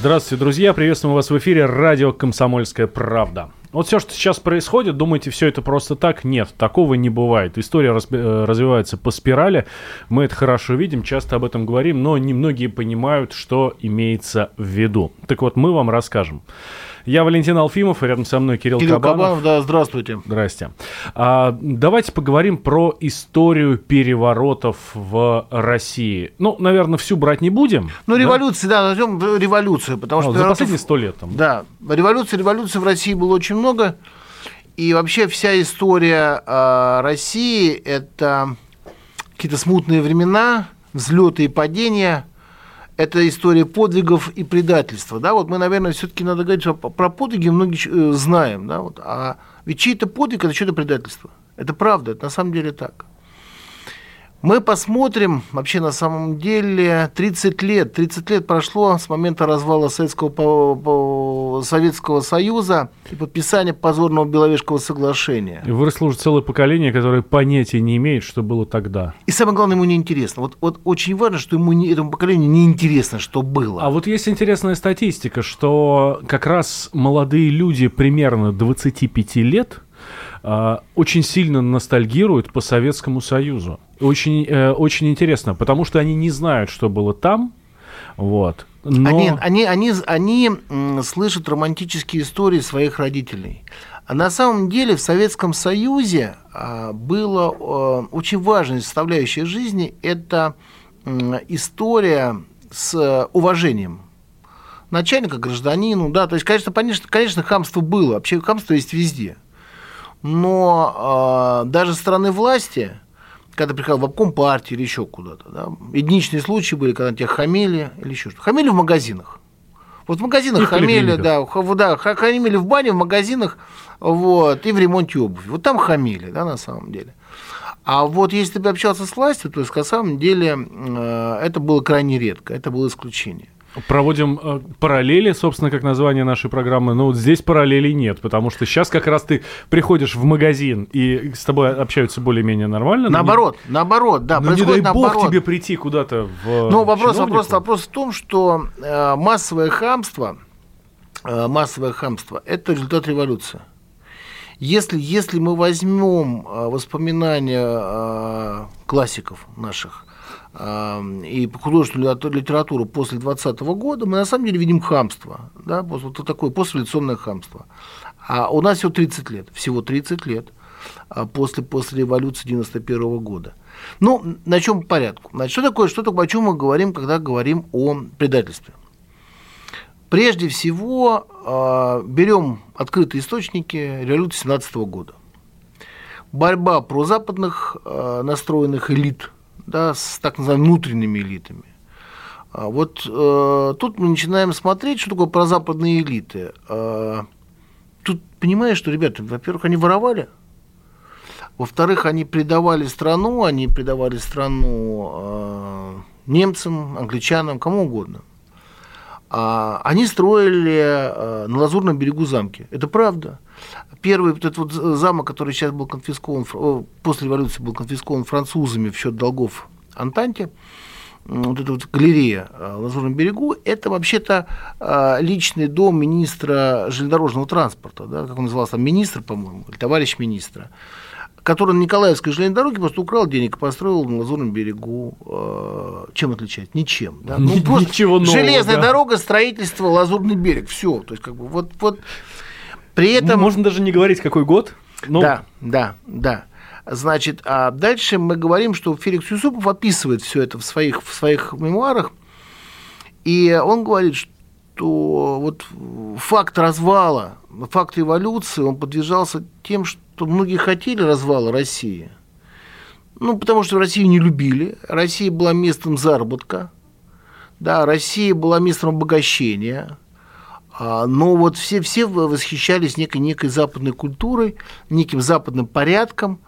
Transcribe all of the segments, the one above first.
Здравствуйте, друзья! Приветствуем вас в эфире радио «Комсомольская правда». Вот все, что сейчас происходит, думаете, все это просто так? Нет, такого не бывает. История э, развивается по спирали. Мы это хорошо видим, часто об этом говорим, но немногие понимают, что имеется в виду. Так вот, мы вам расскажем. Я Валентин Алфимов, и рядом со мной Кирилл, Кирилл Кабанов. Кабанов, да, здравствуйте. Здрасте. А, давайте поговорим про историю переворотов в России. Ну, наверное, всю брать не будем. Ну, революция, да, назовем революцию, потому Ну, что... за переворотов- последние сто лет там. Да, революции, революции в России было очень много. И вообще вся история э, России – это какие-то смутные времена, взлеты и падения. Это история подвигов и предательства. Да? Вот мы, наверное, все-таки надо говорить, что про подвиги многие э, знаем. Да? Вот. А ведь чей-то подвиг – это чье-то предательство. Это правда, это на самом деле так. Мы посмотрим, вообще на самом деле, 30 лет, 30 лет прошло с момента развала Советского, Советского Союза и подписания позорного Беловежского соглашения. И выросло уже целое поколение, которое понятия не имеет, что было тогда. И самое главное, ему не интересно. Вот, вот очень важно, что ему не, этому поколению не интересно, что было. А вот есть интересная статистика, что как раз молодые люди примерно 25 лет очень сильно ностальгируют по Советскому Союзу. Очень, э, очень интересно, потому что они не знают, что было там. Вот. Но... Они, они, они, они слышат романтические истории своих родителей. А на самом деле в Советском Союзе а, было а, очень важной составляющей жизни это история с уважением начальника гражданину, да, то есть, конечно, конечно, хамство было, вообще хамство есть везде. Но а, даже со стороны власти, когда приходил в обком партии или еще куда-то, да, единичные случаи были, когда тебя хамили или еще что-то. Хамили в магазинах. Вот в магазинах И поликлиниках. да, да, ха- хамили в бане, в магазинах, вот, и в ремонте обуви. Вот там хамили, да, на самом деле. А вот если ты общался с властью, то есть, на самом деле э, это было крайне редко, это было исключение. Проводим э, параллели, собственно, как название нашей программы. Но вот здесь параллелей нет, потому что сейчас как раз ты приходишь в магазин и с тобой общаются более-менее нормально. но не- Наоборот, наоборот, да, Ну, не дай происходит бог наоборот. тебе прийти куда-то в Ну, вопрос, чиновнику. вопрос, вопрос в том, что э, массовое хамство, э, массовое хамство – это результат революции. Если, если мы возьмем э, воспоминания э, классиков наших э, и художественную литера- литературу после 20 года, мы на самом деле видим хамство, да, вот такое послереволюционное хамство. А у нас всего 30 лет, всего 30 лет а, после, после революции 91 года. Ну, на чем порядку? Значит, что такое, что такое, о чем мы говорим, когда говорим о предательстве? Прежде всего, э, берем открытые источники революции 17 года. Борьба прозападных э, настроенных элит да, с так называемыми внутренними элитами. А вот э, тут мы начинаем смотреть, что такое прозападные элиты. Э, тут понимаешь, что, ребята, во-первых, они воровали, во-вторых, они предавали страну, они предавали страну э, немцам, англичанам, кому угодно. А, они строили э, на Лазурном берегу замки. Это правда. Первый этот вот замок, который сейчас был конфискован, после революции был конфискован французами в счет долгов Антанте, вот эта вот галерея э, на Лазурном берегу, это вообще-то э, личный дом министра железнодорожного транспорта, да, как он назывался, министр, по-моему, или товарищ министра, который на Николаевской железной дороге просто украл денег и построил на Лазурном берегу. э, чем отличается? Ничем. Да? Ну, просто ничего нового, Железная да. дорога, строительство, Лазурный берег. Все. То есть, как бы, вот, вот при этом... Можно даже не говорить, какой год. Ну, Да, да, да. Значит, а дальше мы говорим, что Феликс Юсупов описывает все это в своих, в своих мемуарах, и он говорит, что вот факт развала, факт революции, он подвижался тем, что многие хотели развала России. Ну, потому что Россию не любили, Россия была местом заработка, да, Россия была местом обогащения, А, но вот все, все восхищались некой, некой западной культурой, неким западным порядком.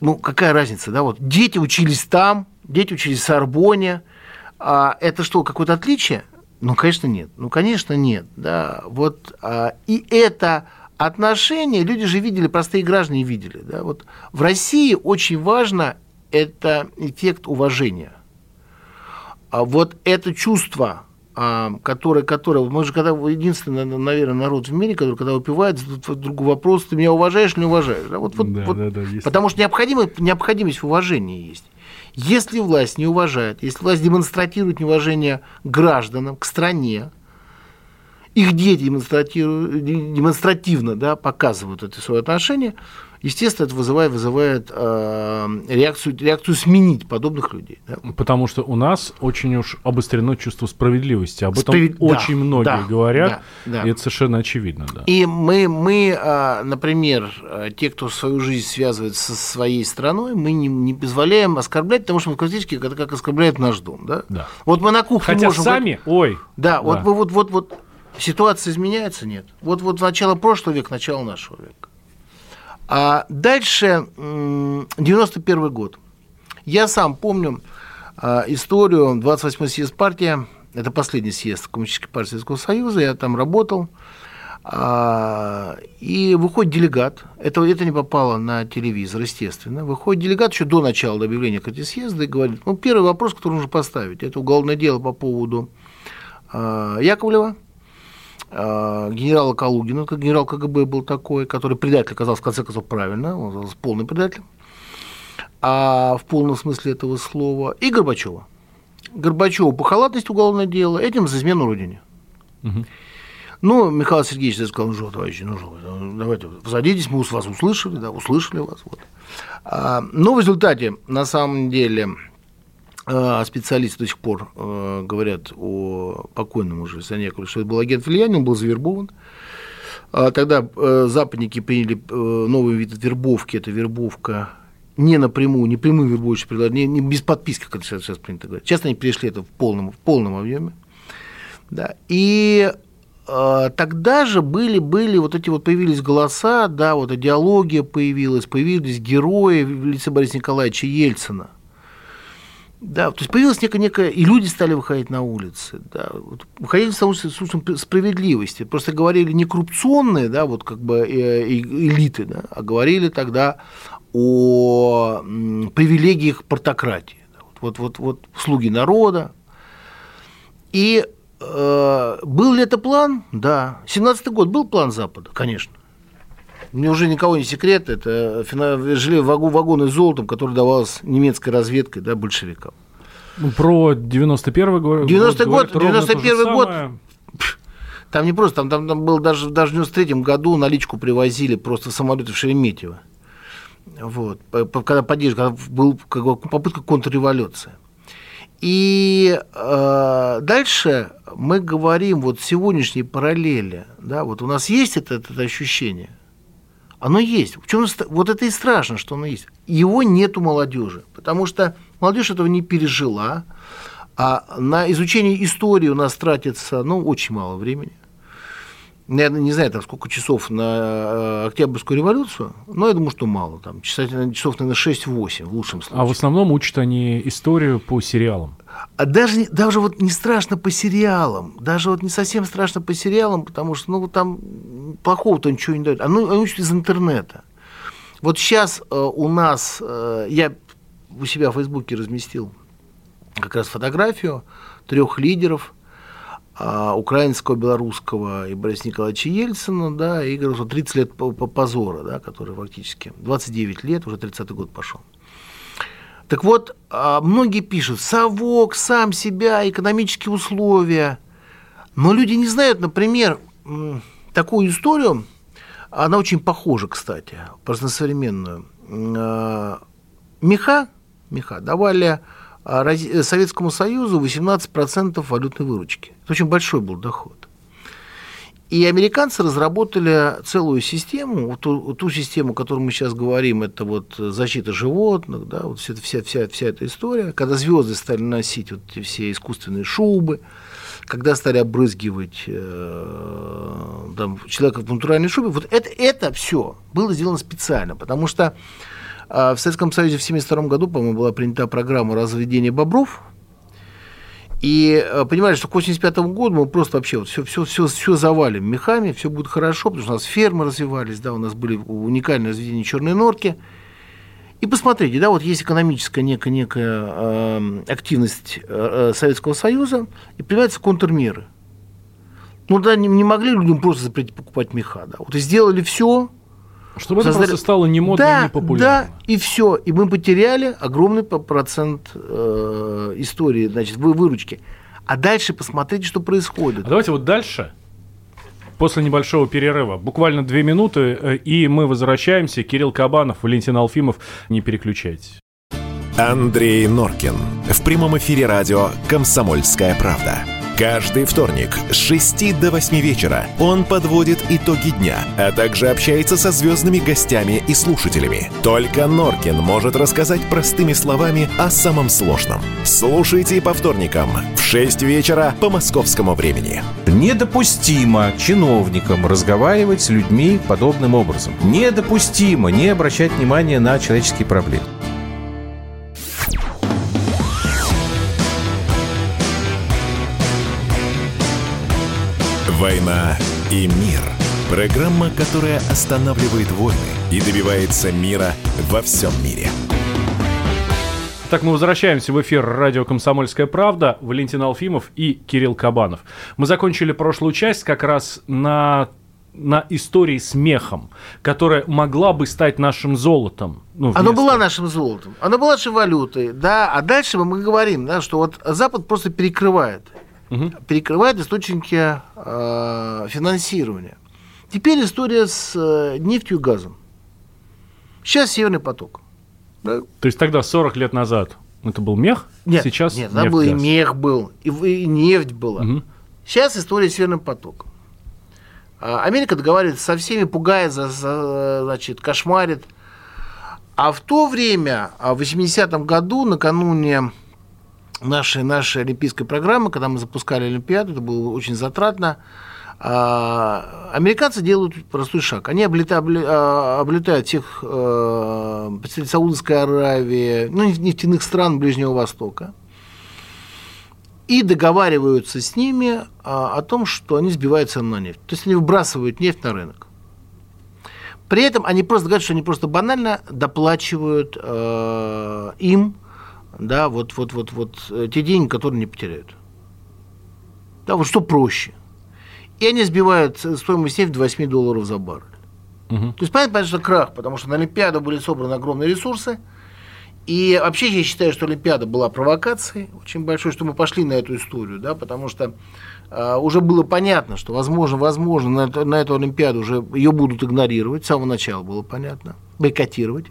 Ну, какая разница, да? Вот дети учились там, дети учились в Сорбоне. А это что, какое-то отличие? Ну, конечно, нет. Ну, конечно, нет. Да. Вот, а, и это отношения люди же видели, простые граждане видели. Да? Вот в России очень важно это эффект уважения. А вот это чувство а, который, который, мы же когда единственный, наверное, народ в мире, который, когда выпивает, задает другой вопрос, ты меня уважаешь или не уважаешь? Да, вот, вот, да, вот, да, да, потому что необходимость, необходимость в уважении есть. Если власть не уважает, если власть демонстрирует неуважение к гражданам, к стране, их дети демонстративно да, показывают это свое отношение, естественно, это вызывает, вызывает э, реакцию, реакцию сменить подобных людей. Да? Потому что у нас очень уж обострено чувство справедливости. Об этом Справед... очень да, многие да, говорят, да, да. и это совершенно очевидно. Да. И мы, мы, э, например, э, те, кто свою жизнь связывает со своей страной, мы не, не позволяем оскорблять, потому что фактически это как оскорбляет наш дом. Да? Да. Вот мы на кухне Хотя можем... сами, ой. Да, да. вот, вот, вот, вот ситуация изменяется, нет. Вот, вот начало прошлого века, начало нашего века. А дальше 91 год. Я сам помню а, историю. 28-й съезд партии, это последний съезд Коммунистической партии Советского Союза, я там работал, а, и выходит делегат, это, это не попало на телевизор, естественно, выходит делегат еще до начала объявления этой съезда и говорит, ну, первый вопрос, который нужно поставить, это уголовное дело по поводу а, Яковлева, генерала Калугина, как генерал КГБ был такой, который предатель оказался в конце концов правильно, он оказался полный предатель, а в полном смысле этого слова, и Горбачева. Горбачеву по халатности уголовное дело, этим за измену Родине. Угу. Ну, Михаил Сергеевич сказал, ну что, товарищи, ну что, давайте, садитесь, мы вас услышали, да, услышали вас. Вот. А, но в результате, на самом деле, а специалисты до сих пор э, говорят о покойном уже Санякове, что это был агент влияния, он был завербован. А тогда э, западники приняли э, новый вид вербовки, это вербовка не напрямую, не прямую вербовочную предложение, не, без подписки, как это сейчас принято говорить. Сейчас они перешли это в полном, в полном объеме. Да. И э, тогда же были, были вот эти вот появились голоса, да, вот идеология появилась, появились герои в лице Бориса Николаевича Ельцина – да, то есть появилась некая, некая, и люди стали выходить на улицы, да, вот, выходили на улицы с чувством справедливости, просто говорили не коррупционные, да, вот как бы э, элиты, да, а говорили тогда о привилегиях портократии, да, вот, вот, вот слуги народа, и э, был ли это план? Да. 17-й год был план Запада, конечно. Мне уже никого не секрет, это жили вагоны с золотом, который давалось немецкой разведкой, да, большевикам. Ну, про 91 год. 90 год, 91 год. Там не просто, там, там, там был даже, даже в 93 году наличку привозили просто в самолеты в Шереметьево. Вот, когда поддержка, когда был как бы, попытка контрреволюции. И э, дальше мы говорим вот сегодняшней параллели, да, вот у нас есть это, это ощущение, оно есть. В чем вот это и страшно, что оно есть. Его нет у молодежи, потому что молодежь этого не пережила, а на изучение истории у нас тратится ну, очень мало времени. Я не знаю, там, сколько часов на э, Октябрьскую революцию, но я думаю, что мало. Там, часов, часов наверное, 6-8 в лучшем случае. А в основном учат они историю по сериалам. А даже, даже вот не страшно по сериалам, даже вот не совсем страшно по сериалам, потому что ну, там плохого-то ничего не дают. Оно, оно из интернета. Вот сейчас э, у нас, э, я у себя в Фейсбуке разместил как раз фотографию трех лидеров – а, украинского, белорусского и Бориса Николаевича Ельцина, да, и говорю, 30 лет позора, да, который фактически, 29 лет, уже 30-й год пошел. Так вот, а, многие пишут, совок, сам себя, экономические условия. Но люди не знают, например, такую историю, она очень похожа, кстати, просто на современную. А, меха, меха давали а Советскому Союзу 18% валютной выручки. Это очень большой был доход. И американцы разработали целую систему, ту, ту систему, о которой мы сейчас говорим, это вот защита животных, да, вот вся, вся, вся, вся эта история, когда звезды стали носить вот эти все искусственные шубы, когда стали обрызгивать э, там, человека в натуральной шубе, вот это, это все было сделано специально, потому что э, в Советском Союзе в 1972 году, по-моему, была принята программа разведения бобров, и э, понимали, что к 85 году мы просто вообще вот все, все, все, все завалим мехами, все будет хорошо, потому что у нас фермы развивались, да, у нас были уникальные разведения черной норки. И посмотрите, да, вот есть экономическая некая, некая э, активность э, Советского Союза, и появляются контрмеры. Ну да, не, не могли людям просто запретить покупать меха, да. Вот и сделали все, чтобы Создали... это просто стало не модно да, и не популярно. Да, и все. И мы потеряли огромный процент э, истории, значит, выручки. А дальше посмотрите, что происходит. А давайте вот дальше, после небольшого перерыва, буквально две минуты, э, и мы возвращаемся. Кирилл Кабанов, Валентин Алфимов. Не переключайтесь. Андрей Норкин. В прямом эфире радио «Комсомольская правда». Каждый вторник с 6 до 8 вечера он подводит итоги дня, а также общается со звездными гостями и слушателями. Только Норкин может рассказать простыми словами о самом сложном. Слушайте по вторникам в 6 вечера по московскому времени. Недопустимо чиновникам разговаривать с людьми подобным образом. Недопустимо не обращать внимания на человеческие проблемы. «Война и мир» – программа, которая останавливает войны и добивается мира во всем мире. Так, мы возвращаемся в эфир радио «Комсомольская правда». Валентин Алфимов и Кирилл Кабанов. Мы закончили прошлую часть как раз на на истории с мехом, которая могла бы стать нашим золотом. Ну, вместо... Оно была нашим золотом, оно была нашей валютой, да, а дальше мы говорим, да, что вот Запад просто перекрывает угу. перекрывает источники э, финансирования. Теперь история с э, нефтью и газом. Сейчас Северный поток. Да? То есть тогда 40 лет назад это был мех, нет, сейчас нет, нефть, был и мех был, и, и нефть была. Угу. Сейчас история с Северным потоком. А Америка договаривается со всеми, пугает, за, за, значит, кошмарит. А в то время, а в 80-м году, накануне нашей, нашей олимпийской программы, когда мы запускали Олимпиаду, это было очень затратно, а, американцы делают простой шаг. Они облетают, а, облетают всех э, представителей Саудовской Аравии, ну, нефтяных стран Ближнего Востока, и договариваются с ними а, о том, что они сбивают цену на нефть. То есть они выбрасывают нефть на рынок. При этом они просто говорят, что они просто банально доплачивают э, им да, вот, вот, вот, вот э, те деньги, которые не потеряют. Да, вот что проще. И они сбивают стоимость нефти до 8 долларов за баррель. Угу. То есть, понятно, что крах, потому что на Олимпиаду были собраны огромные ресурсы. И вообще я считаю, что Олимпиада была провокацией очень большой, что мы пошли на эту историю, да, потому что э, уже было понятно, что возможно, возможно на, эту, на эту Олимпиаду уже ее будут игнорировать, с самого начала было понятно, бойкотировать.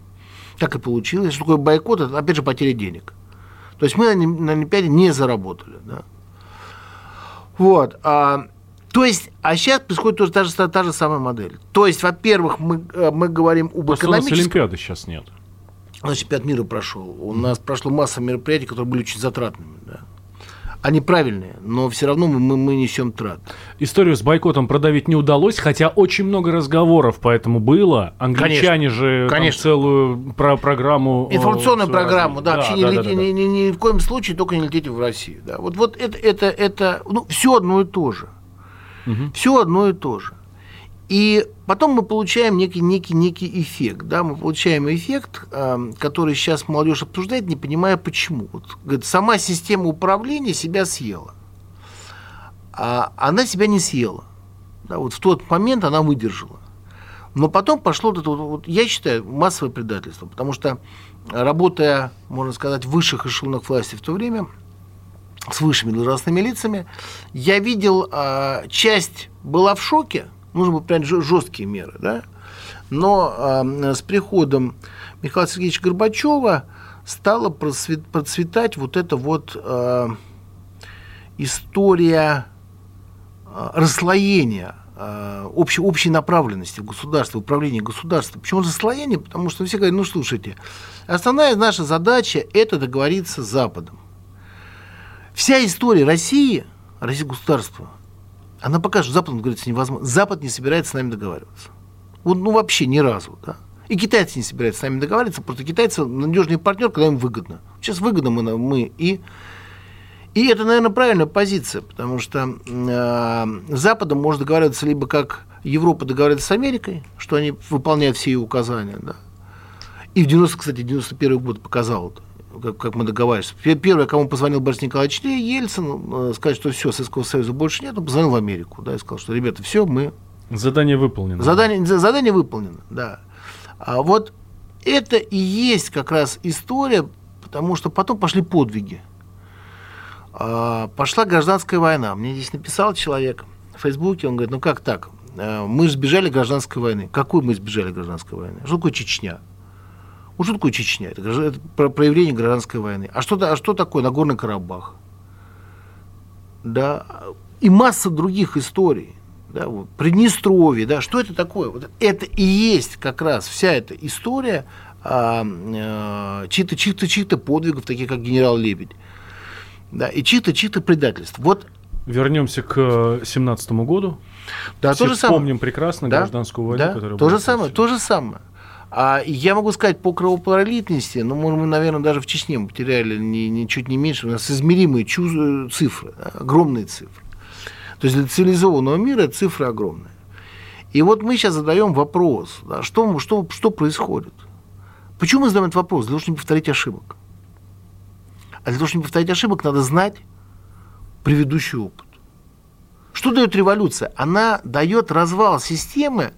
Так и получилось. Что такое бойкот? Это, опять же, потеря денег. То есть мы на Олимпиаде не заработали. Да? Вот. А, то есть, а сейчас происходит тоже та же, та же самая модель. То есть, во-первых, мы, э, мы говорим об Просто экономическом... у нас Олимпиады сейчас нет. Значит, чемпионат мира прошел. У нас прошло масса мероприятий, которые были очень затратными. Да они правильные, но все равно мы, мы несем трат. Историю с бойкотом продавить не удалось, хотя очень много разговоров по этому было. Англичане конечно, же конечно. целую про программу... Информационную о, программу, да, да, вообще да, не, да, лети, да, Ни, ни, ни в коем случае только не летите в Россию. Да. Вот, вот это, это, это ну, все одно и то же. Угу. Все одно и то же. И потом мы получаем некий, некий, некий эффект. Да? Мы получаем эффект, э, который сейчас молодежь обсуждает, не понимая почему. Вот, говорит, сама система управления себя съела. А она себя не съела. Да? Вот в тот момент она выдержала. Но потом пошло вот это, вот, я считаю, массовое предательство. Потому что, работая, можно сказать, в высших эшелонах власти в то время, с высшими должностными лицами, я видел, э, часть была в шоке – нужно было принять жесткие меры. Да? Но э, с приходом Михаила Сергеевича Горбачева стала процветать вот эта вот э, история э, расслоения э, общей, общей направленности в управлении государством. Почему расслоение? Потому что все говорят, ну слушайте, основная наша задача – это договориться с Западом. Вся история России, России государства, она покажет, что Запад договориться невозможно. Запад не собирается с нами договариваться. Вот, ну, вообще ни разу. Да? И китайцы не собираются с нами договариваться, просто китайцы надежный партнер, когда им выгодно. Сейчас выгодно мы, мы и и это, наверное, правильная позиция, потому что э, Западом можно договариваться либо как Европа договаривается с Америкой, что они выполняют все ее указания, да. И в 90, кстати, 91 год показал это как, как мы договаривались. Первое, кому позвонил Борис Николаевич Ельцин, э, сказать, что все, Советского Союза больше нет, он позвонил в Америку, да, и сказал, что, ребята, все, мы... Задание выполнено. Задание, задание выполнено, да. А вот это и есть как раз история, потому что потом пошли подвиги. А, пошла гражданская война. Мне здесь написал человек в Фейсбуке, он говорит, ну как так? Э, мы сбежали гражданской войны. Какой мы сбежали гражданской войны? Что такое Чечня? Ну, что такое Чечня? Это, это проявление гражданской войны. А что, а что такое Нагорный Карабах? Да, и масса других историй. Да, вот, Приднестровье, да, что это такое? Вот это и есть как раз вся эта история а, а, чьих-то, чьих-то, чьих-то подвигов, таких как генерал Лебедь, да, и чьих-то, чьих-то предательств. Вот Вернемся к 17 году. Да, Все то же самое. Помним прекрасно да, гражданскую войну, да, которая то была же самое, то же самое. А я могу сказать, по кровопролитности, ну, мы, наверное, даже в Чечне мы потеряли не, не, чуть не меньше, у нас измеримые чу- цифры, огромные цифры. То есть для цивилизованного мира цифры огромные. И вот мы сейчас задаем вопрос, да, что, что, что происходит? Почему мы задаем этот вопрос? Для того, чтобы не повторить ошибок. А для того, чтобы не повторить ошибок, надо знать предыдущий опыт. Что дает революция? Она дает развал системы,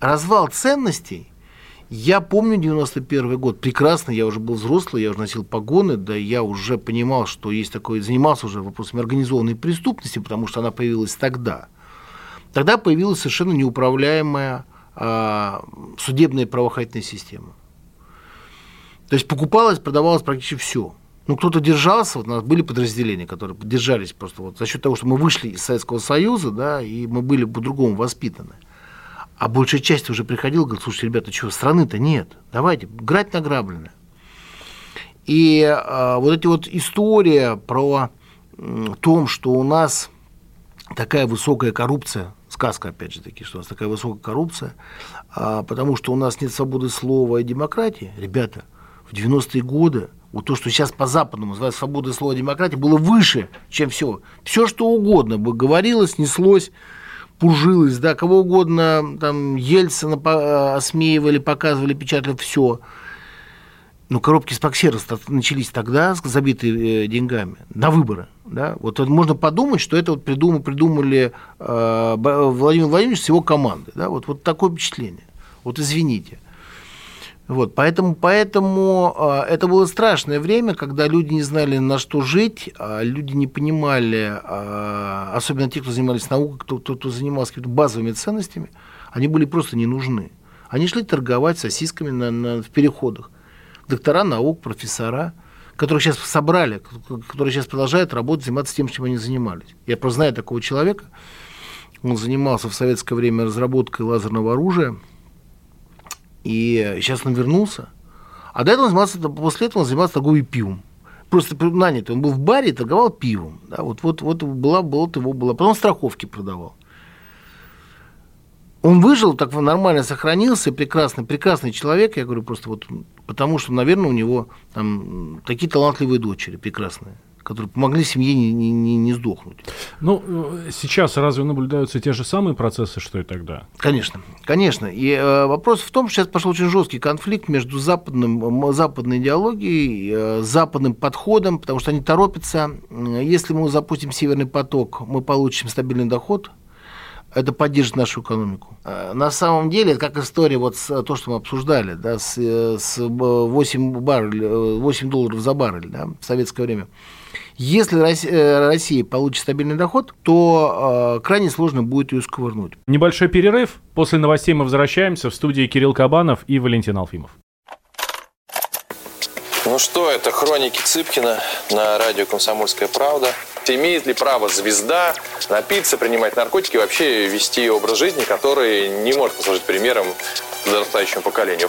развал ценностей. Я помню 91 год, прекрасно, я уже был взрослый, я уже носил погоны, да я уже понимал, что есть такое, занимался уже вопросами организованной преступности, потому что она появилась тогда. Тогда появилась совершенно неуправляемая а, судебная правоохранительная система. То есть покупалось, продавалось практически все. Ну, кто-то держался, вот у нас были подразделения, которые поддержались просто вот за счет того, что мы вышли из Советского Союза, да, и мы были по-другому воспитаны. А большая часть уже приходила, говорит, слушайте, ребята, что, страны-то нет, давайте, играть награбленное. И а, вот эти вот история про м, том, что у нас такая высокая коррупция, сказка, опять же таки, что у нас такая высокая коррупция, а, потому что у нас нет свободы слова и демократии, ребята, в 90-е годы вот то, что сейчас по-западному называется свобода слова и демократия, было выше, чем все. Все, что угодно бы говорилось, неслось, пужилось, да, кого угодно, там, Ельцина по- осмеивали, показывали, печатали, все. Ну, коробки с Паксерос начались тогда, забитые э, деньгами, на выборы. Да? Вот можно подумать, что это вот придумали, придумали э, Владимир Владимирович с его командой. Да? Вот, вот такое впечатление. Вот извините. Вот, поэтому поэтому э, это было страшное время, когда люди не знали, на что жить, а люди не понимали, э, особенно те, кто занимались наукой, кто, кто, кто занимался какими-то базовыми ценностями, они были просто не нужны. Они шли торговать сосисками на, на, в переходах. Доктора наук, профессора, которых сейчас собрали, которые сейчас продолжают работать, заниматься тем, чем они занимались. Я просто знаю такого человека, он занимался в советское время разработкой лазерного оружия, и сейчас он вернулся. А до этого он занимался, после этого он занимался торговлей пивом. Просто нанятый. Он был в баре и торговал пивом. Да, вот, вот, вот была, была, его была. Потом страховки продавал. Он выжил, так нормально сохранился, прекрасный, прекрасный человек, я говорю просто вот, потому что, наверное, у него там такие талантливые дочери прекрасные которые помогли семье не, не, не, не сдохнуть. Ну, сейчас разве наблюдаются те же самые процессы, что и тогда? Конечно, конечно. И э, вопрос в том, что сейчас пошел очень жесткий конфликт между западным, западной идеологией, э, западным подходом, потому что они торопятся. Если мы запустим Северный поток, мы получим стабильный доход, это поддержит нашу экономику. На самом деле, это как история, вот с, то, что мы обсуждали, да, с, с 8, баррель, 8 долларов за баррель да, в советское время. Если Россия получит стабильный доход, то э, крайне сложно будет ее сковырнуть. Небольшой перерыв. После новостей мы возвращаемся в студии Кирилл Кабанов и Валентин Алфимов. Ну что, это хроники Цыпкина на радио «Комсомольская правда». Имеет ли право звезда напиться, принимать наркотики, вообще вести образ жизни, который не может послужить примером подрастающему поколению?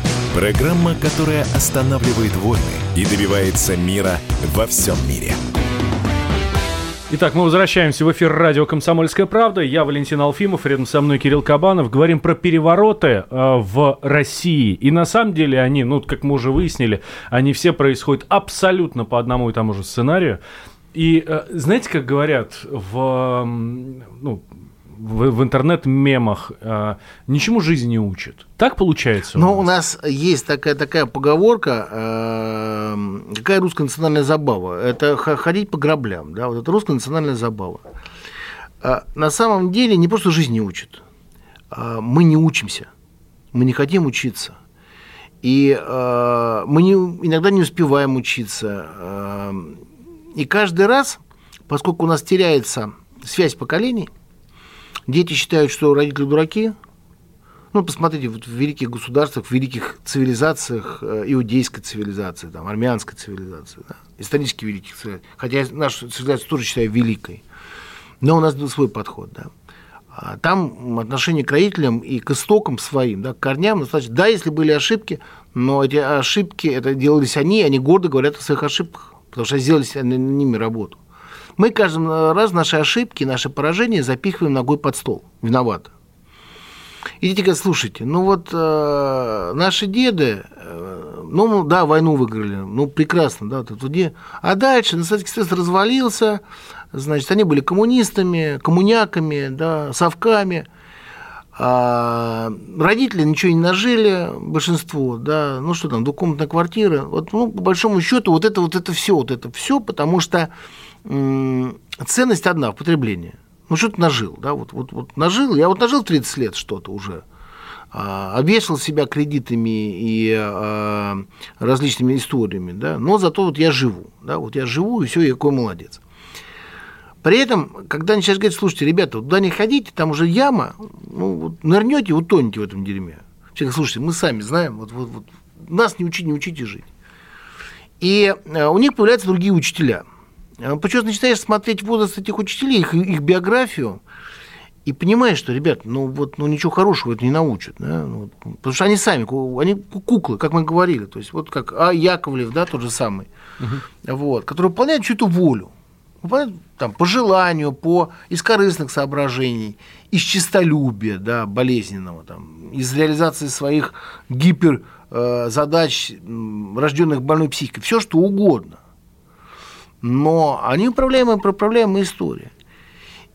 Программа, которая останавливает войны и добивается мира во всем мире. Итак, мы возвращаемся в эфир радио «Комсомольская правда». Я Валентин Алфимов, рядом со мной Кирилл Кабанов. Говорим про перевороты э, в России. И на самом деле они, ну, как мы уже выяснили, они все происходят абсолютно по одному и тому же сценарию. И э, знаете, как говорят в, ну, в, в интернет-мемах э, ничему жизнь не учит. Так получается? Ну, у нас есть такая, такая поговорка, э, какая русская национальная забава? Это ходить по граблям, да, вот это русская национальная забава. А на самом деле не просто жизнь не учит, а мы не учимся, мы не хотим учиться. И э, мы не, иногда не успеваем учиться. Э, и каждый раз, поскольку у нас теряется связь поколений, Дети считают, что родители дураки. Ну, посмотрите, вот в великих государствах, в великих цивилизациях, э, иудейской цивилизации, там, армянской цивилизации, да, исторически великих цивилизаций, хотя нашу цивилизацию тоже считаю великой, но у нас был свой подход, да. А там отношение к родителям и к истокам своим, да, к корням, достаточно, да, если были ошибки, но эти ошибки, это делались они, они гордо говорят о своих ошибках, потому что сделали на ними работу. Мы каждый раз наши ошибки, наши поражения запихиваем ногой под стол. Виноваты. И дети говорят, слушайте, ну вот э, наши деды, э, ну да, войну выиграли, ну прекрасно, да, тут где. А дальше на Советский Союз развалился, значит, они были коммунистами, коммуняками, да, совками. А родители ничего не нажили, большинство, да, ну что там, двухкомнатная квартира. Вот, ну, по большому счету, вот это вот это все, вот это все, потому что ценность одна в потреблении. Ну, что ты нажил, да, вот, вот, вот нажил, я вот нажил 30 лет что-то уже, а, обвешал себя кредитами и а, различными историями, да, но зато вот я живу, да, вот я живу, и все, я какой молодец. При этом, когда они сейчас говорят, слушайте, ребята, туда не ходите, там уже яма, ну, вот нырнете, утонете в этом дерьме. Все говорят, слушайте, мы сами знаем, вот, вот, вот, нас не учить, не учите жить. И э, у них появляются другие учителя – а Почему начинаешь смотреть возраст этих учителей, их, их биографию, и понимаешь, что, ребят, ну вот ну, ничего хорошего это не научат. Да? Ну, потому что они сами, они куклы, как мы говорили. То есть вот как А. Яковлев, да, тот же самый, угу. вот, который выполняет чью-то волю. Там, по желанию, по из корыстных соображений, из честолюбия, да, болезненного, там, из реализации своих гипер э, рожденных больной психикой, все что угодно но они управляемая, проправляемая история.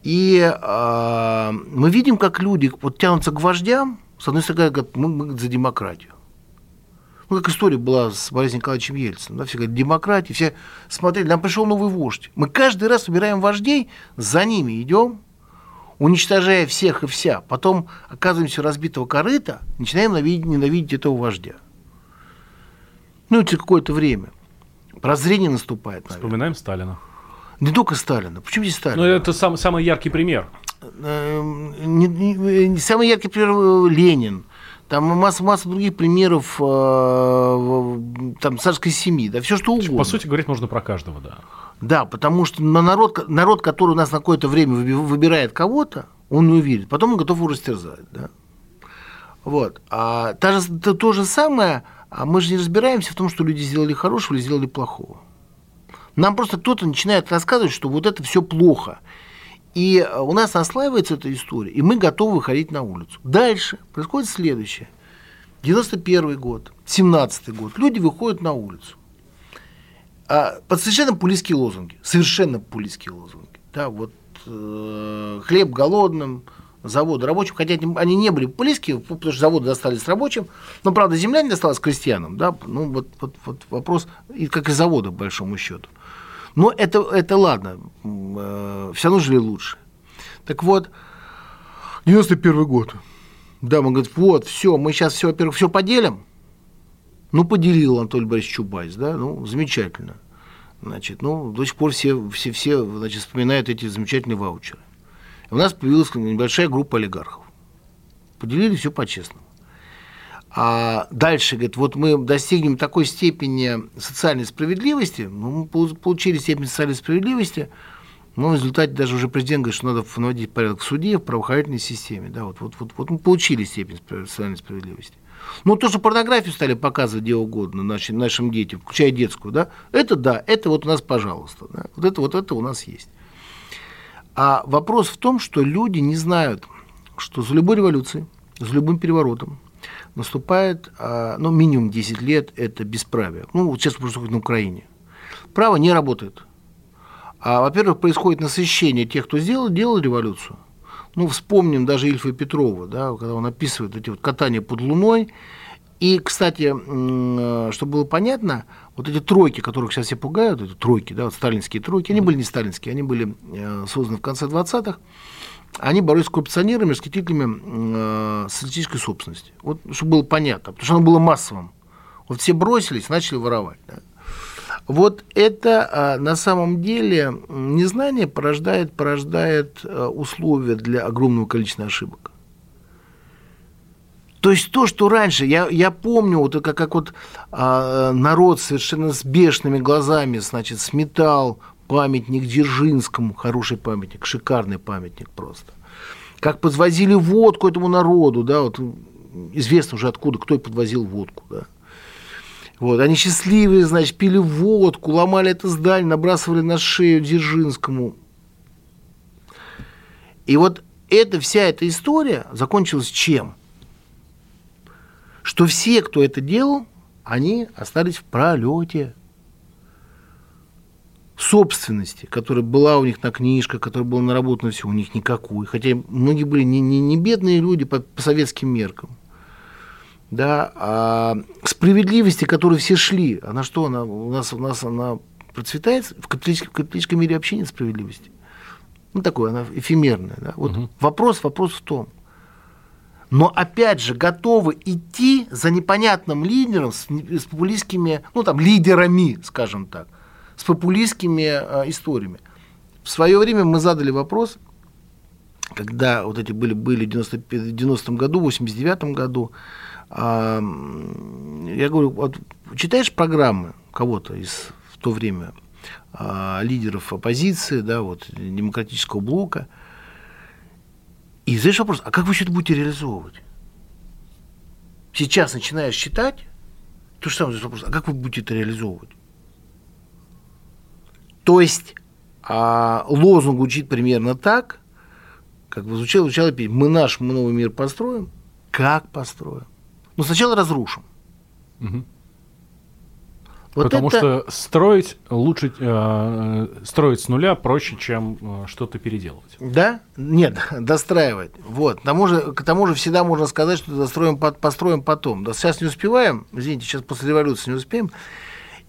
И э, мы видим, как люди вот тянутся к вождям, с одной стороны, говорят, мы, мы за демократию. Ну, как история была с Борисом Николаевичем Ельциным. Да, все говорят, демократия, все смотрели, нам пришел новый вождь. Мы каждый раз выбираем вождей, за ними идем, уничтожая всех и вся. Потом оказываемся разбитого корыта, начинаем ненавидеть, ненавидеть этого вождя. Ну, через какое-то время. Прозрение наступает. Наверное. Вспоминаем Сталина. Не только Сталина. Почему здесь Сталин? Ну, это сам, самый яркий пример. Эм, не, не, не, самый яркий пример э, Ленин. Там масса, масса других примеров э, там, царской семьи, да, все что угодно. По сути, говорить можно про каждого, да. Да, потому что народ, народ, который у нас на какое-то время выбирает кого-то, он не уверен, потом он готов его растерзать, да. Вот. А та же, то, то же самое а мы же не разбираемся в том, что люди сделали хорошего или сделали плохого. Нам просто кто-то начинает рассказывать, что вот это все плохо. И э, у нас наслаивается эта история, и мы готовы выходить на улицу. Дальше происходит следующее. 91 год, 17 год, люди выходят на улицу. А, под совершенно популистские лозунги. Совершенно популистские лозунги. Да, вот э, хлеб голодным, заводы рабочим, хотя они не были популистские, потому что заводы достались рабочим, но, правда, земля не досталась крестьянам, да, ну, вот, вот, вот вопрос, и как и заводы, по большому счету. Но это, это ладно, э, все равно жили лучше. Так вот, 91 год. Да, мы говорим, вот, все, мы сейчас все, во-первых, все поделим. Ну, поделил Анатолий Борисович Чубайс, да, ну, замечательно. Значит, ну, до сих пор все, все, все значит, вспоминают эти замечательные ваучеры. У нас появилась небольшая группа олигархов. Поделили все по-честному. А дальше, говорит, вот мы достигнем такой степени социальной справедливости, ну, мы получили степень социальной справедливости, но в результате даже уже президент говорит, что надо наводить порядок в суде, в правоохранительной системе. Да, вот, вот, вот, вот мы получили степень социальной справедливости. Ну, то, что порнографию стали показывать где угодно нашим, нашим детям, включая детскую, да, это да, это вот у нас, пожалуйста. Да, вот это вот это у нас есть. А вопрос в том, что люди не знают, что за любой революцией, за любым переворотом наступает, а, ну, минимум 10 лет, это бесправие. Ну, вот сейчас происходит на Украине. Право не работает. А, во-первых, происходит насыщение тех, кто сделал, делал революцию. Ну, вспомним даже Ильфа Петрова, да, когда он описывает эти вот катания под луной. И, кстати, чтобы было понятно, вот эти тройки, которых сейчас все пугают, эти тройки, да, вот сталинские тройки, они были не сталинские, они были э, созданы в конце 20-х, они боролись с коррупционерами, расхитителями э, социалистической собственности. Вот, чтобы было понятно, потому что оно было массовым. Вот все бросились, начали воровать. Да. Вот это а, на самом деле незнание порождает, порождает а, условия для огромного количества ошибок. То есть то, что раньше, я, я помню, вот как, как вот а, народ совершенно с бешеными глазами, значит, сметал памятник Дзержинскому, хороший памятник, шикарный памятник просто. Как подвозили водку этому народу, да, вот известно уже откуда, кто подвозил водку, да. Вот, они счастливые, значит, пили водку, ломали это здание, набрасывали на шею Дзержинскому. И вот эта вся эта история закончилась чем? Что все, кто это делал, они остались в пролете собственности, которая была у них на книжках, которая была наработана все, у них никакой. Хотя многие были не, не, не бедные люди по, по советским меркам да, а справедливости, которой все шли, она что, она у нас, у нас она процветает? В капиталистическом, в капиталистическом мире вообще нет справедливости. Ну, такое, она эфемерная. Да? Вот угу. вопрос, вопрос в том. Но опять же, готовы идти за непонятным лидером с, с популистскими, ну там, лидерами, скажем так, с популистскими э, историями. В свое время мы задали вопрос, когда вот эти были, были в 90, 90-м году, в 89 году, а, я говорю, вот читаешь программы кого-то из в то время а, лидеров оппозиции, да, вот, демократического блока, и задаешь вопрос, а как вы все это будете реализовывать? Сейчас начинаешь читать, то же самое вопрос, а как вы будете это реализовывать? То есть а, лозунг звучит примерно так, как звучало, звучало мы наш новый мир построим, как построим? Но сначала разрушим. Угу. Вот Потому это... что строить лучше э, строить с нуля проще, чем э, что-то переделывать. Да? Нет, достраивать. Вот. К тому же, к тому же всегда можно сказать, что достроим, построим потом. Да, сейчас не успеваем, извините, сейчас после революции не успеем.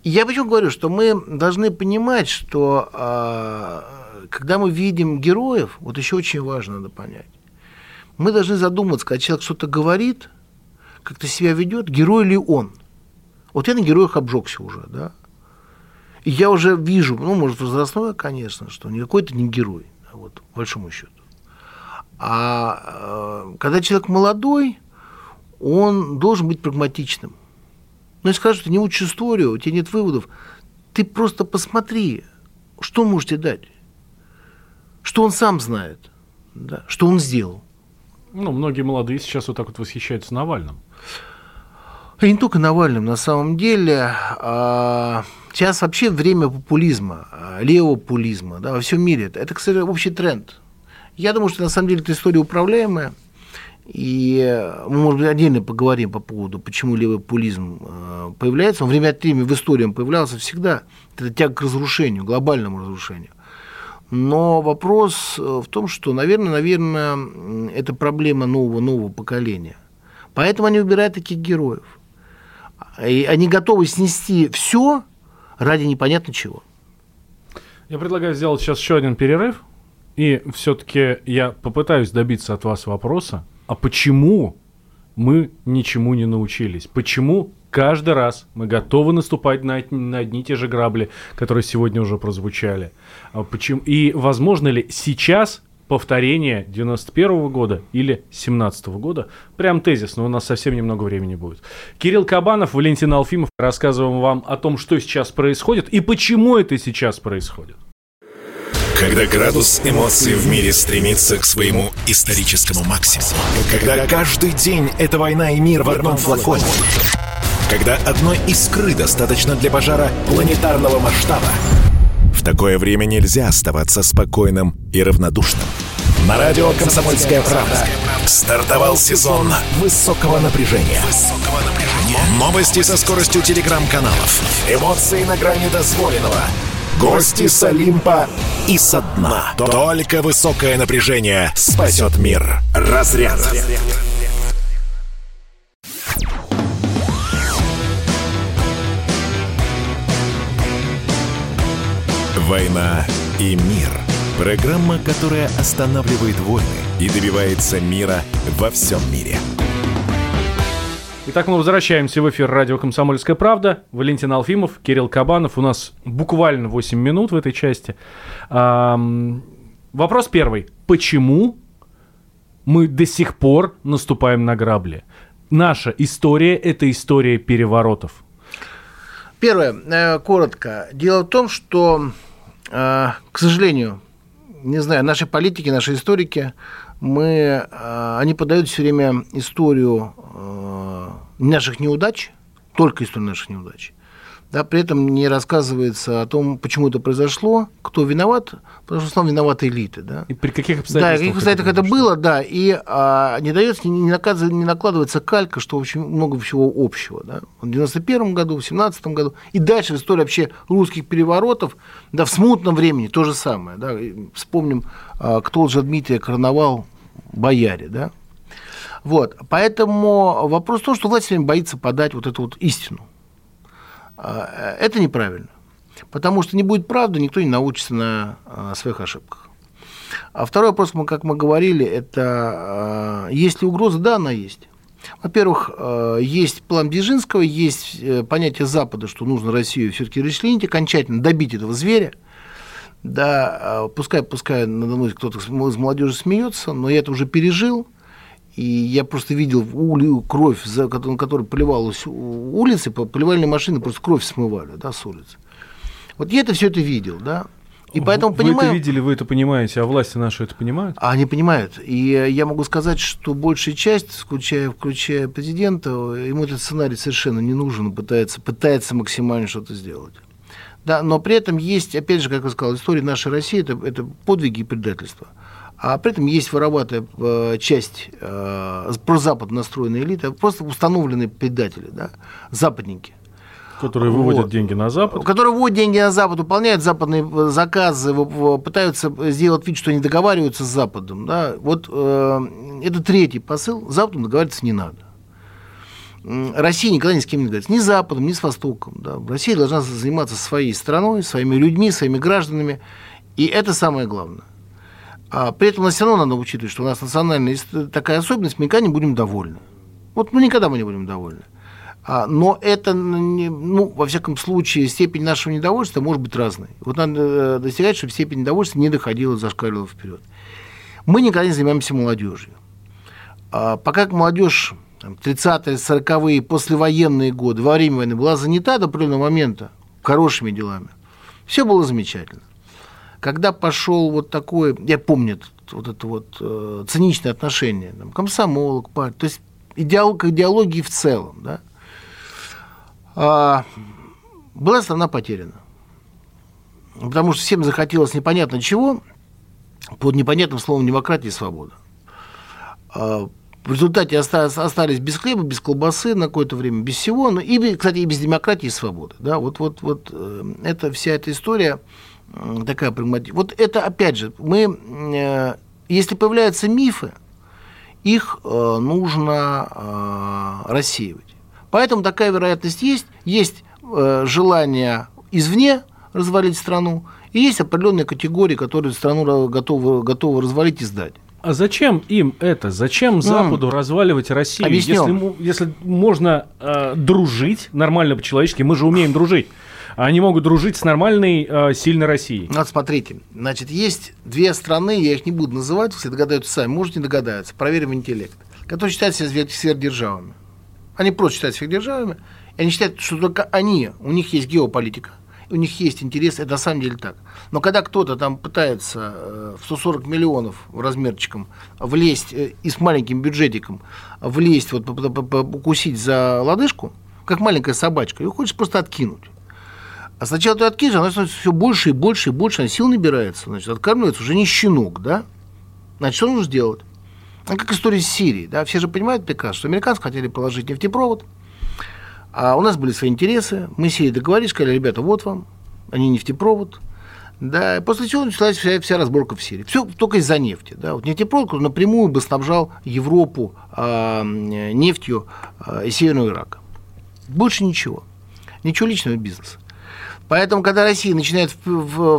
И я почему говорю, что мы должны понимать, что э, когда мы видим героев, вот еще очень важно надо понять, мы должны задуматься, когда человек что-то говорит, как-то себя ведет, герой ли он. Вот я на героях обжегся уже, да. И я уже вижу, ну, может, возрастное, конечно, что никакой это не герой, да, вот, по большому счету. А э, когда человек молодой, он должен быть прагматичным. Ну, если скажут, что не учишь историю, у тебя нет выводов, ты просто посмотри, что он может тебе дать, что он сам знает, да, что он сделал. Ну, многие молодые сейчас вот так вот восхищаются Навальным. И не только Навальным, на самом деле. А, сейчас вообще время популизма, а, левого популизма да, во всем мире. Это, кстати, общий тренд. Я думаю, что на самом деле эта история управляемая. И мы, может быть, отдельно поговорим по поводу, почему левый популизм э, появляется. Он время от времени в истории появлялся всегда. Это тяга к разрушению, глобальному разрушению. Но вопрос э, в том, что, наверное, наверное, это проблема нового, нового поколения. Поэтому они выбирают таких героев. И они готовы снести все ради непонятно чего. Я предлагаю сделать сейчас еще один перерыв. И все-таки я попытаюсь добиться от вас вопроса, а почему мы ничему не научились? Почему каждый раз мы готовы наступать на, на одни и те же грабли, которые сегодня уже прозвучали? А почему? И возможно ли сейчас повторение 91 -го года или 17 -го года? Прям тезис, но у нас совсем немного времени будет. Кирилл Кабанов, Валентин Алфимов. Рассказываем вам о том, что сейчас происходит и почему это сейчас происходит. Когда градус эмоций в мире стремится к своему историческому максимуму. Когда каждый день это война и мир в одном флаконе. Когда одной искры достаточно для пожара планетарного масштаба. В такое время нельзя оставаться спокойным и равнодушным. На радио «Комсомольская правда» стартовал сезон высокого напряжения. Новости со скоростью телеграм-каналов. Эмоции на грани дозволенного. Гости с Олимпа и со дна. Только высокое напряжение спасет мир. Разряд. «Война и мир» – программа, которая останавливает войны и добивается мира во всем мире. Итак, мы возвращаемся в эфир радио «Комсомольская правда». Валентин Алфимов, Кирилл Кабанов. У нас буквально 8 минут в этой части. Вопрос первый. Почему мы до сих пор наступаем на грабли? Наша история – это история переворотов. Первое, э, коротко. Дело в том, что, к сожалению, не знаю, наши политики, наши историки, мы, э, они подают все время историю наших неудач, только историю наших неудач. Да, при этом не рассказывается о том, почему это произошло, кто виноват, потому что в основном виноваты элиты. Да. И при каких Да, обстоятельствах? в каких обстоятельствах это было, да, и а, не дается, не, наказ- не накладывается калька, что очень много всего общего. Да. В 91 году, в 17 году, и дальше в истории вообще русских переворотов, да, в смутном времени то же самое. Да. И Вспомним, а, кто же Дмитрия короновал бояре, да. Вот, поэтому вопрос в том, что власть все время боится подать вот эту вот истину. А, Это неправильно. Потому что не будет правды, никто не научится на а, своих ошибках. А второй вопрос, мы, как мы говорили, это а, есть ли угроза? Да, она есть. Во-первых, а, есть план Дзержинского, есть э, понятие Запада, что нужно Россию все-таки расчленить, окончательно добить этого зверя. Да, пускай, пускай надо мной кто-то из молодежи смеется, но я это уже пережил. И я просто видел ули- кровь, за которой поливалась улицы, по- поливальные машины просто кровь смывали да, с улицы. Вот я это все это видел, да. И поэтому вы понимаю... это видели, вы это понимаете, а власти наши это понимают? А они понимают. И э, я могу сказать, что большая часть, включая, включая президента, ему этот сценарий совершенно не нужен, пытается, пытается максимально что-то сделать. Да, но при этом есть, опять же, как я сказал, история нашей России это, это подвиги и предательства. А при этом есть вороватая э, часть э, прозапад настроенной элиты, просто установленные предатели, да, западники Которые выводят Вот. деньги на Запад. которые вводят деньги на Запад, выполняют западные э, заказы, пытаются сделать вид, что они договариваются с Западом. Да? Вот э, это третий посыл. С Западом договариваться не надо. Россия никогда ни с кем не договаривается. Ни с Западом, ни с Востоком. Да? Россия должна заниматься своей страной, своими людьми, своими гражданами. И это самое главное. А при этом нас все равно надо учитывать, что у нас национальная такая особенность, мы никогда не будем довольны. Вот ну, никогда мы не будем довольны. А, но это, ну, во всяком случае, степень нашего недовольства может быть разной. Вот надо э, достигать, чтобы степень недовольства не доходила, зашкаливала вперед. Мы никогда не занимаемся молодежью. А пока молодежь там, 30-е, 40-е, послевоенные годы, во время войны была занята до определенного момента хорошими делами, все было замечательно. Когда пошел вот такой, я помню вот это вот э, циничное отношение, там, комсомол, к партии, то есть идеол, к идеологии в целом, да, а, была страна потеряна. Потому что всем захотелось непонятно чего, под непонятным словом демократия и свобода. А, В результате остались, остались без хлеба, без колбасы на какое-то время, без всего, но и, кстати, и без демократии и свободы. Да, вот, вот, вот э, это вся эта история такая прагматичная. Вот это, опять же, мы, э, если появляются мифы, их э, нужно рассеивать. Поэтому такая вероятность есть. Есть желание извне развалить страну, и есть определенные категории, которые страну готовы, готовы развалить и сдать. А зачем им это? Зачем Западу разваливать Россию? Если, если можно э, дружить нормально по-человечески, мы же умеем дружить. Они могут дружить с нормальной, э, сильной Россией. Вот смотрите, значит, есть две страны, я их не буду называть, все догадаются сами, может не догадаются, проверим интеллект, которые считают себя сверхдержавами. Они просто считают сверхдержавами, и они считают, что только они, у них есть геополитика, у них есть интерес, это на самом деле так. Но когда кто-то там пытается э, в 140 миллионов размерчиком влезть э, и с маленьким бюджетиком влезть, вот, укусить за лодыжку, как маленькая собачка, ее хочешь просто откинуть. А сначала ты откинешь, она становится все больше и больше и больше, она сил набирается, значит, откармливается уже не щенок, да? Значит, что нужно сделать? Ну, как история с Сирией, да? Все же понимают прекрасно, что американцы хотели положить нефтепровод, а у нас были свои интересы. Мы с Сирией договорились, сказали, ребята, вот вам, они нефтепровод, да, после чего началась вся, вся разборка в Сирии. Все только из-за нефти. Да. Вот нефтепровод напрямую бы снабжал Европу э, нефтью э, из Северного Ирака. Больше ничего. Ничего личного бизнеса. Поэтому, когда Россия начинает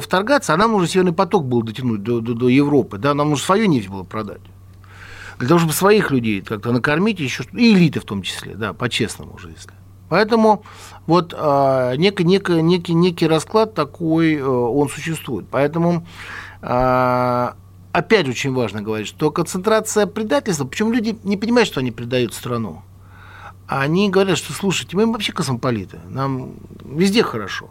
вторгаться, а нам нужно Северный поток был дотянуть до, до, до Европы, да, нам нужно свою нефть было продать. Для того, чтобы своих людей как-то накормить, еще и элиты в том числе, да, по-честному уже, если. Поэтому вот э, некий, некий, некий, некий расклад такой, э, он существует. Поэтому э, опять очень важно говорить, что концентрация предательства, почему люди не понимают, что они предают страну, они говорят, что слушайте, мы вообще космополиты, нам везде хорошо.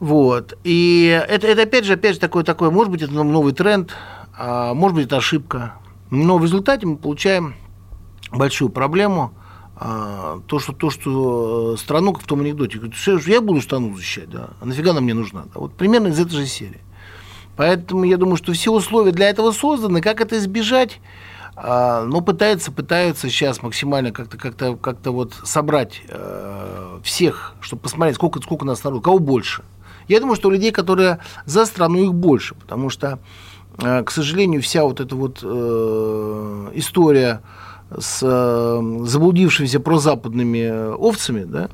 Вот. И это, это опять же, опять же такой, такой, может быть, это новый тренд, а может быть, это ошибка. Но в результате мы получаем большую проблему – а, то, что, то, что э, страну, как в том анекдоте, говорит, я буду страну защищать, да, а нафига она мне нужна? Да? Вот примерно из этой же серии. Поэтому я думаю, что все условия для этого созданы. Как это избежать? А, но пытаются, пытаются сейчас максимально как-то как-то как-то вот собрать э, всех, чтобы посмотреть, сколько, сколько нас народу, кого больше. Я думаю, что людей, которые за страну, их больше, потому что, э, к сожалению, вся вот эта вот э, история с э, заблудившимися прозападными овцами, да,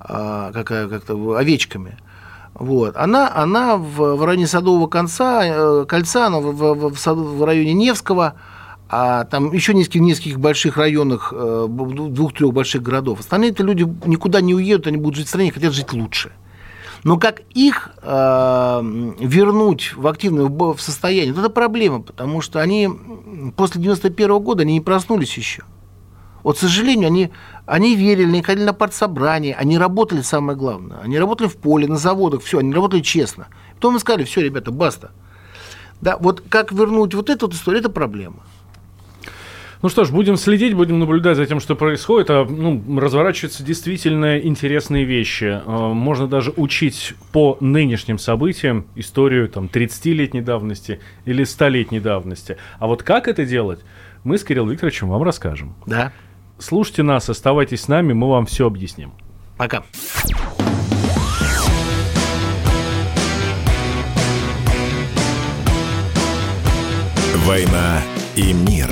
а, как, как-то овечками, вот, она, она в, в районе Садового конца, э, кольца, она в, в, в, в районе Невского, а там еще нескольких, нескольких больших районах, э, двух-трех больших городов. Остальные-то люди никуда не уедут, они будут жить в стране, хотят жить лучше. Но как их э, вернуть в активное в состояние, это проблема, потому что они после 91 -го года они не проснулись еще. Вот, к сожалению, они, они верили, они ходили на партсобрание, они работали, самое главное. Они работали в поле, на заводах, все, они работали честно. Потом мы сказали, все, ребята, баста. Да, вот как вернуть вот эту вот историю, это проблема. Ну что ж, будем следить, будем наблюдать за тем, что происходит. А, ну, разворачиваются действительно интересные вещи. А, можно даже учить по нынешним событиям историю там 30-летней давности или 100-летней давности. А вот как это делать, мы с Кириллом Викторовичем вам расскажем. Да. Слушайте нас, оставайтесь с нами, мы вам все объясним. Пока. «Война и мир»